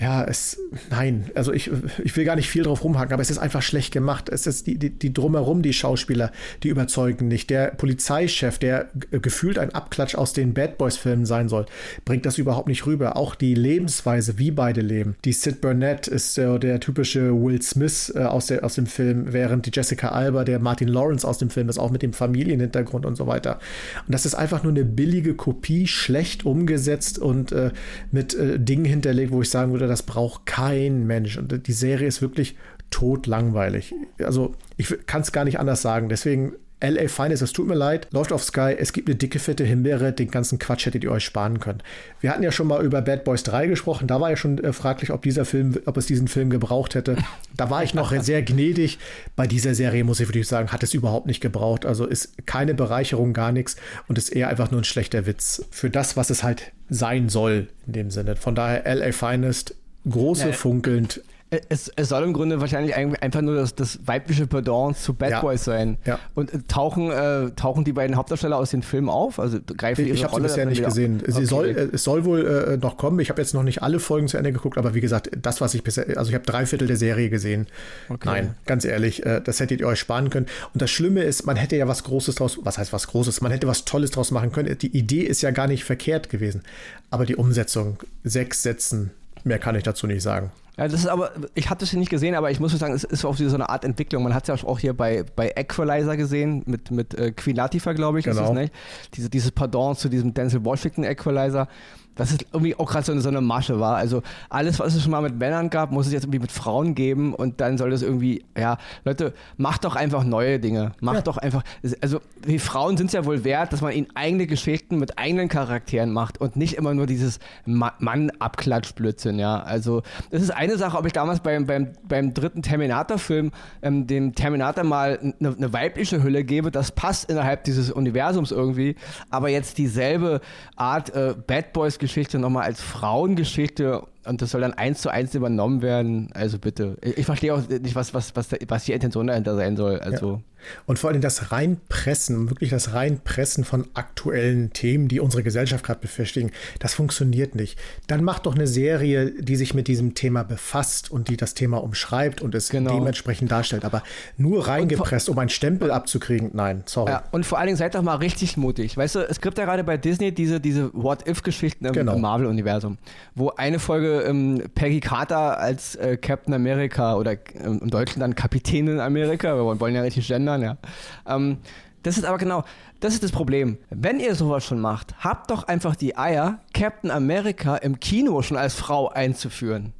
ja, es, nein, also ich, ich will gar nicht viel drauf rumhaken, aber es ist einfach schlecht gemacht. Es ist die, die, die drumherum, die Schauspieler, die überzeugen nicht. Der Polizeichef, der gefühlt ein Abklatsch aus den Bad Boys-Filmen sein soll, bringt das überhaupt nicht rüber. Auch die Lebensweise, wie beide leben. Die Sid Burnett ist äh, der typische Will Smith äh, aus, der, aus dem Film, während die Jessica Alba der Martin Lawrence aus dem Film ist, auch mit dem Familienhintergrund und so weiter. Und das ist einfach nur eine billige Kopie, schlecht umgesetzt und äh, mit äh, Dingen hinterlegt, wo ich sagen würde, das braucht kein Mensch. Und die Serie ist wirklich totlangweilig. Also ich kann es gar nicht anders sagen. Deswegen LA Finest, es tut mir leid, läuft auf Sky. Es gibt eine dicke, fette Himbeere. Den ganzen Quatsch hättet ihr euch sparen können. Wir hatten ja schon mal über Bad Boys 3 gesprochen. Da war ja schon äh, fraglich, ob dieser Film, ob es diesen Film gebraucht hätte. Da war ich noch sehr gnädig. Bei dieser Serie muss ich wirklich sagen, hat es überhaupt nicht gebraucht. Also ist keine Bereicherung, gar nichts und ist eher einfach nur ein schlechter Witz für das, was es halt sein soll in dem Sinne. Von daher LA Finest große, nee. funkelnd. Es, es, soll im Grunde wahrscheinlich einfach nur das, das weibliche Pendant zu Bad ja. Boys sein. Ja. Und äh, tauchen, äh, tauchen die beiden Hauptdarsteller aus den Filmen auf? Also greifen ihre Ich habe sie bisher nicht gesehen. Okay. Soll, äh, es soll wohl äh, noch kommen. Ich habe jetzt noch nicht alle Folgen zu Ende geguckt, aber wie gesagt, das, was ich bisher, also ich habe drei Viertel der Serie gesehen. Okay. Nein, ganz ehrlich, äh, das hättet ihr euch sparen können. Und das Schlimme ist, man hätte ja was Großes draus, was heißt was Großes? Man hätte was Tolles draus machen können. Die Idee ist ja gar nicht verkehrt gewesen. Aber die Umsetzung, sechs Sätzen, Mehr kann ich dazu nicht sagen. Ja, das ist aber, ich hatte es hier nicht gesehen, aber ich muss sagen, es ist auch so eine Art Entwicklung. Man hat es ja auch hier bei, bei Equalizer gesehen, mit, mit äh, Queen Latifah, glaube ich, genau. ist es, nicht? Diese, dieses Pardon zu diesem Denzel Washington Equalizer dass es irgendwie auch gerade so, so, eine Masche war. Also alles, was es schon mal mit Männern gab, muss es jetzt irgendwie mit Frauen geben und dann soll das irgendwie, ja, Leute, macht doch einfach neue Dinge. Macht ja. doch einfach, also die Frauen sind es ja wohl wert, dass man ihnen eigene Geschichten mit eigenen Charakteren macht und nicht immer nur dieses Mann-Abklatsch-Blödsinn, ja. Also das ist eine Sache, ob ich damals beim, beim, beim dritten Terminator-Film ähm, dem Terminator mal eine, eine weibliche Hülle gebe, das passt innerhalb dieses Universums irgendwie, aber jetzt dieselbe Art äh, Bad Boys Geschichte nochmal als Frauengeschichte und das soll dann eins zu eins übernommen werden. Also bitte. Ich verstehe auch nicht, was, was, was, was die Intention dahinter sein soll. Also. Ja. Und vor allem das Reinpressen, wirklich das Reinpressen von aktuellen Themen, die unsere Gesellschaft gerade beschäftigen, das funktioniert nicht. Dann macht doch eine Serie, die sich mit diesem Thema befasst und die das Thema umschreibt und es genau. dementsprechend darstellt. Aber nur reingepresst, um einen Stempel abzukriegen, nein, sorry. Ja, und vor allen Dingen seid doch mal richtig mutig. Weißt du, es gibt ja gerade bei Disney diese, diese What-If-Geschichten im, genau. im Marvel-Universum, wo eine Folge ähm, Peggy Carter als äh, Captain America oder ähm, im Deutschen dann Kapitänin Amerika, wir wollen ja richtig gendern, ja. Ähm, das ist aber genau, das ist das Problem. Wenn ihr sowas schon macht, habt doch einfach die Eier, Captain America im Kino schon als Frau einzuführen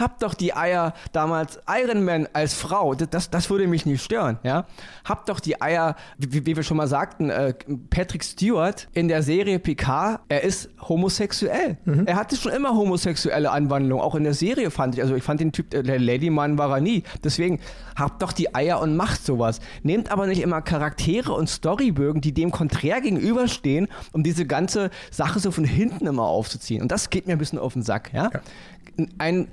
habt doch die Eier damals Iron Man als Frau, das, das würde mich nicht stören, ja. Habt doch die Eier, wie, wie wir schon mal sagten, äh, Patrick Stewart in der Serie Picard, er ist homosexuell. Mhm. Er hatte schon immer homosexuelle Anwandlungen, auch in der Serie fand ich. Also ich fand den Typ, der Ladyman war er nie. Deswegen habt doch die Eier und macht sowas. Nehmt aber nicht immer Charaktere und Storybögen, die dem konträr gegenüberstehen, um diese ganze Sache so von hinten immer aufzuziehen. Und das geht mir ein bisschen auf den Sack, ja. ja ein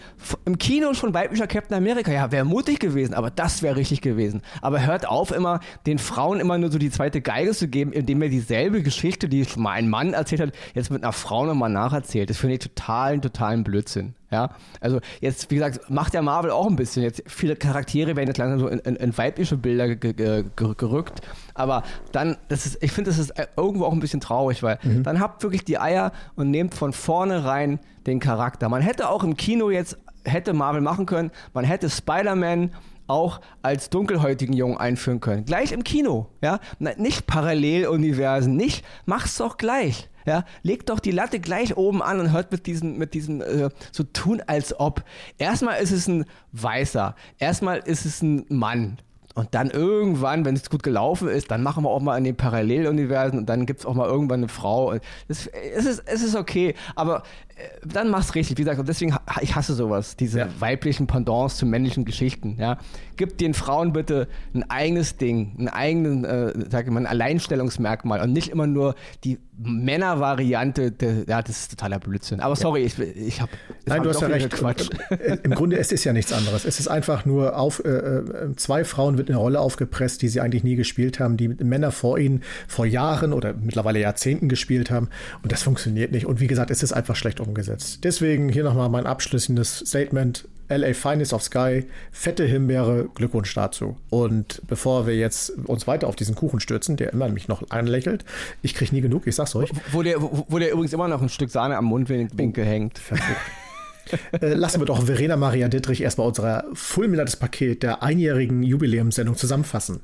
im Kino schon weiblicher Captain America, ja, wäre mutig gewesen, aber das wäre richtig gewesen. Aber hört auf, immer den Frauen immer nur so die zweite Geige zu geben, indem er dieselbe Geschichte, die schon mal ein Mann erzählt hat, jetzt mit einer Frau nochmal nacherzählt. Das finde ich totalen, totalen Blödsinn. Ja, also jetzt, wie gesagt, macht der Marvel auch ein bisschen. Jetzt viele Charaktere werden jetzt langsam so in, in, in weibliche Bilder gerückt. Aber dann, das ist, ich finde, das ist irgendwo auch ein bisschen traurig, weil mhm. dann habt wirklich die Eier und nehmt von vornherein den Charakter. Man hätte auch im Kino jetzt, hätte Marvel machen können, man hätte Spider-Man auch als dunkelhäutigen Jungen einführen können. Gleich im Kino, ja. Nicht Paralleluniversen, nicht, mach's doch gleich. Ja, legt doch die Latte gleich oben an und hört mit diesem, mit diesem äh, so tun als ob. Erstmal ist es ein Weißer, erstmal ist es ein Mann. Und dann irgendwann, wenn es gut gelaufen ist, dann machen wir auch mal in den Paralleluniversen und dann gibt es auch mal irgendwann eine Frau. Das, es, ist, es ist okay, aber äh, dann mach's richtig. Wie gesagt, und deswegen, ich hasse sowas, diese ja. weiblichen Pendants zu männlichen Geschichten. Ja. Gib den Frauen bitte ein eigenes Ding, einen eigenen, äh, sag ich mal, ein Alleinstellungsmerkmal und nicht immer nur die Männervariante, ja, das ist totaler Blödsinn. Aber sorry, ich, ich habe. Nein, du hast ja recht. Quatsch. Äh, Im Grunde ist es ja nichts anderes. Es ist einfach nur auf, äh, äh, zwei Frauen wird eine Rolle aufgepresst, die sie eigentlich nie gespielt haben, die Männer vor ihnen vor Jahren oder mittlerweile Jahrzehnten gespielt haben. Und das funktioniert nicht. Und wie gesagt, es ist einfach schlecht umgesetzt. Deswegen hier nochmal mein abschließendes Statement. LA Finest of Sky, fette Himbeere, Glückwunsch dazu. Und bevor wir jetzt uns weiter auf diesen Kuchen stürzen, der immer mich noch anlächelt, ich kriege nie genug, ich sag's euch. Wo der, wo, wo der übrigens immer noch ein Stück Sahne am Mundwinkel oh, hängt. Äh, lassen wir doch Verena Maria Dittrich erstmal unser fulminantes Paket der einjährigen Jubiläumssendung zusammenfassen.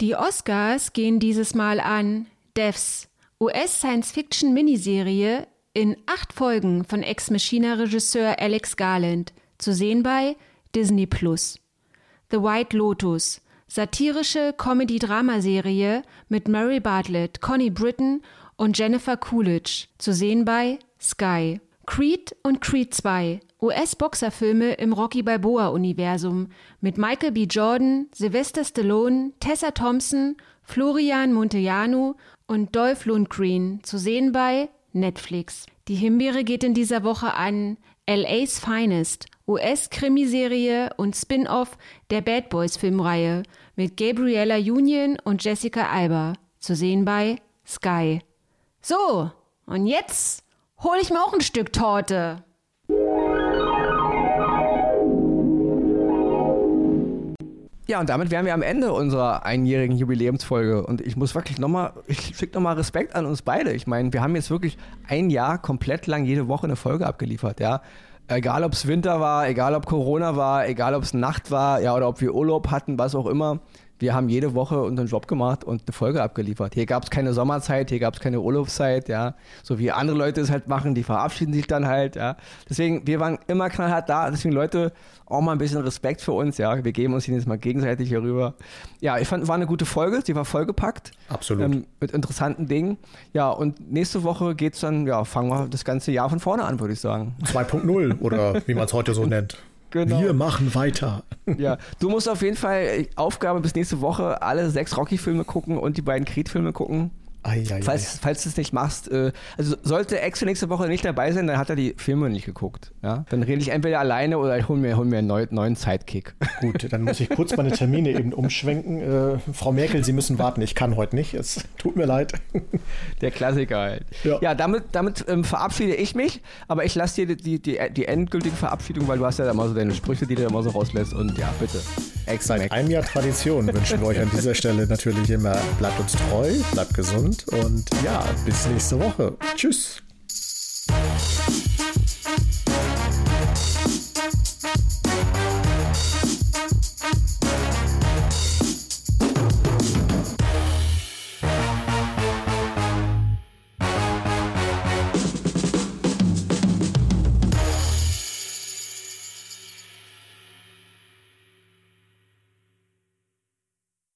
Die Oscars gehen dieses Mal an Devs US-Science-Fiction-Miniserie in acht Folgen von Ex Machina-Regisseur Alex Garland, zu sehen bei Disney Plus. The White Lotus, satirische Comedy-Dramaserie mit Murray Bartlett, Connie Britton und Jennifer Coolidge, zu sehen bei Sky. Creed und Creed 2, US-Boxerfilme im Rocky Balboa-Universum mit Michael B. Jordan, Sylvester Stallone, Tessa Thompson, Florian Montejano und Dolph Lundgren zu sehen bei Netflix. Die Himbeere geht in dieser Woche an LA's Finest, US-Krimiserie und Spin-off der Bad Boys Filmreihe mit Gabriella Union und Jessica Alba, zu sehen bei Sky. So, und jetzt hole ich mir auch ein Stück Torte. Ja, und damit wären wir am Ende unserer einjährigen Jubiläumsfolge. Und ich muss wirklich nochmal, ich schicke nochmal Respekt an uns beide. Ich meine, wir haben jetzt wirklich ein Jahr komplett lang jede Woche eine Folge abgeliefert, ja. Egal ob es Winter war, egal ob Corona war, egal ob es Nacht war, ja, oder ob wir Urlaub hatten, was auch immer wir haben jede Woche unseren Job gemacht und eine Folge abgeliefert. Hier gab es keine Sommerzeit, hier gab es keine Urlaubszeit, ja. So wie andere Leute es halt machen, die verabschieden sich dann halt, ja. Deswegen, wir waren immer knallhart da. Deswegen, Leute, auch mal ein bisschen Respekt für uns, ja. Wir geben uns jetzt mal gegenseitig hier rüber. Ja, ich fand, war eine gute Folge, sie war vollgepackt. Absolut. Ähm, mit interessanten Dingen. Ja, und nächste Woche geht es dann, ja, fangen wir das ganze Jahr von vorne an, würde ich sagen. 2.0 oder wie man es heute so nennt. Genau. Wir machen weiter. Ja, du musst auf jeden Fall Aufgabe bis nächste Woche alle sechs Rocky-Filme gucken und die beiden Creed-Filme gucken. Ei, ei, falls, ei. falls du es nicht machst, äh, also sollte Axel nächste Woche nicht dabei sein, dann hat er die Filme nicht geguckt. Ja? Dann rede ich entweder alleine oder ich hole mir, hol mir einen neuen, neuen Sidekick. Gut, dann muss ich kurz meine Termine eben umschwenken. Äh, Frau Merkel, Sie müssen warten, ich kann heute nicht. Es tut mir leid. Der Klassiker halt. Ja, ja damit, damit ähm, verabschiede ich mich, aber ich lasse dir die, die, die endgültige Verabschiedung, weil du hast ja immer so deine Sprüche, die du immer so rauslässt und ja, bitte. Ex Seit einem Jahr Tradition wünschen wir euch an dieser Stelle natürlich immer, bleibt uns treu, bleibt gesund gespannt und ja, bis nächste Woche. Tschüss.